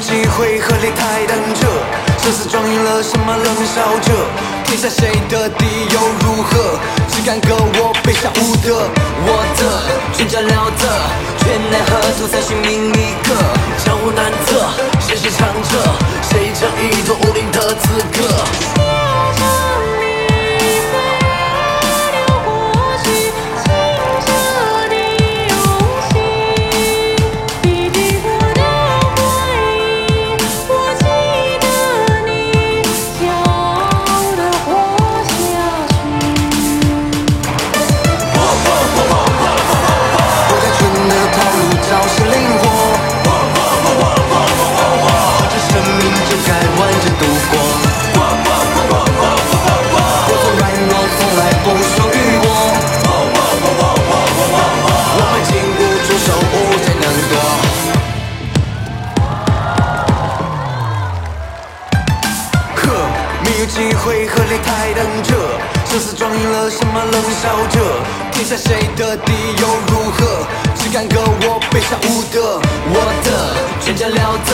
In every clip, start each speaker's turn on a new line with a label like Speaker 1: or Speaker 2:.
Speaker 1: 机会和你太单着，这死装赢了什么冷笑着？天下谁的敌又如何？只敢割我背下无德，
Speaker 2: 我的拳脚了得，却奈何徒在寻名一个，江湖难测，谁是强者？谁这一头武林的
Speaker 1: 刺客？着，生死撞赢了什么冷笑着？天下谁的地又如何？只敢和我背下无德。
Speaker 2: 我的全家了得，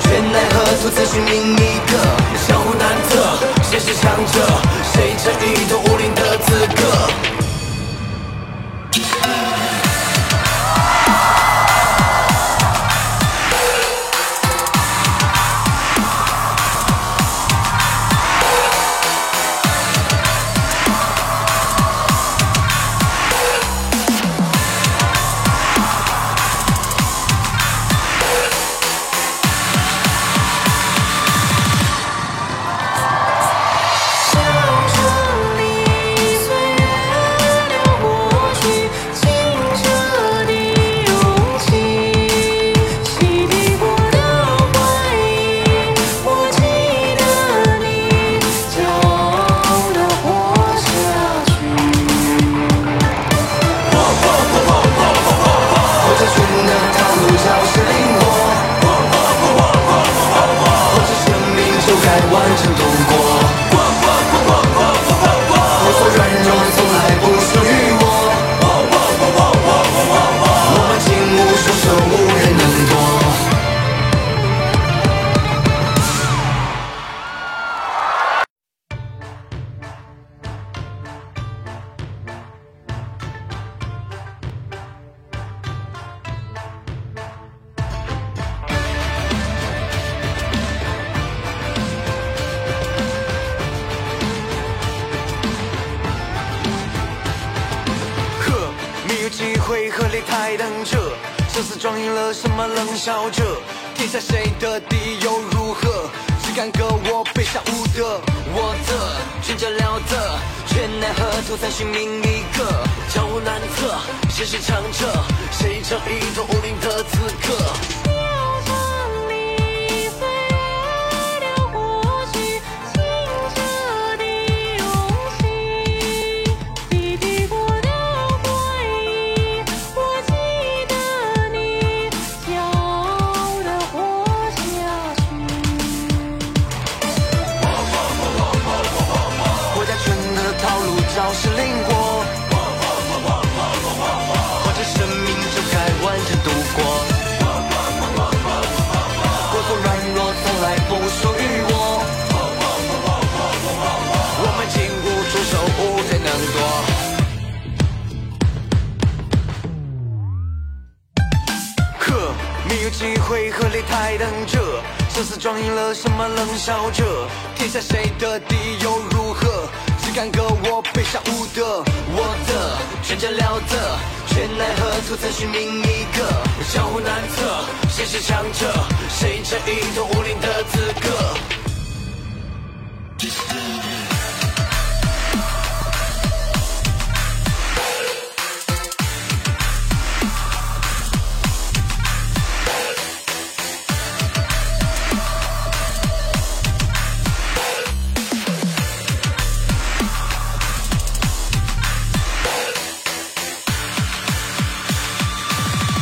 Speaker 2: 却奈何徒残性命一个。江湖难测，谁是强者？谁成一统武林的资格？
Speaker 1: 还等着，生死撞赢了什么冷笑着？天下谁的敌又如何？只敢割我背下无德。
Speaker 2: 我的全者了得，却奈何徒残性命一个。江湖难测，谁是强者？谁成一统武林的
Speaker 1: 刺客？没有机会和擂台等着，生死装赢了什么冷笑着？天下谁的地又如何？只敢跟我背下无德。
Speaker 2: 我的全家了得，却奈何徒增虚名一个。江湖难测，谁是强者？谁这一统武林的资格？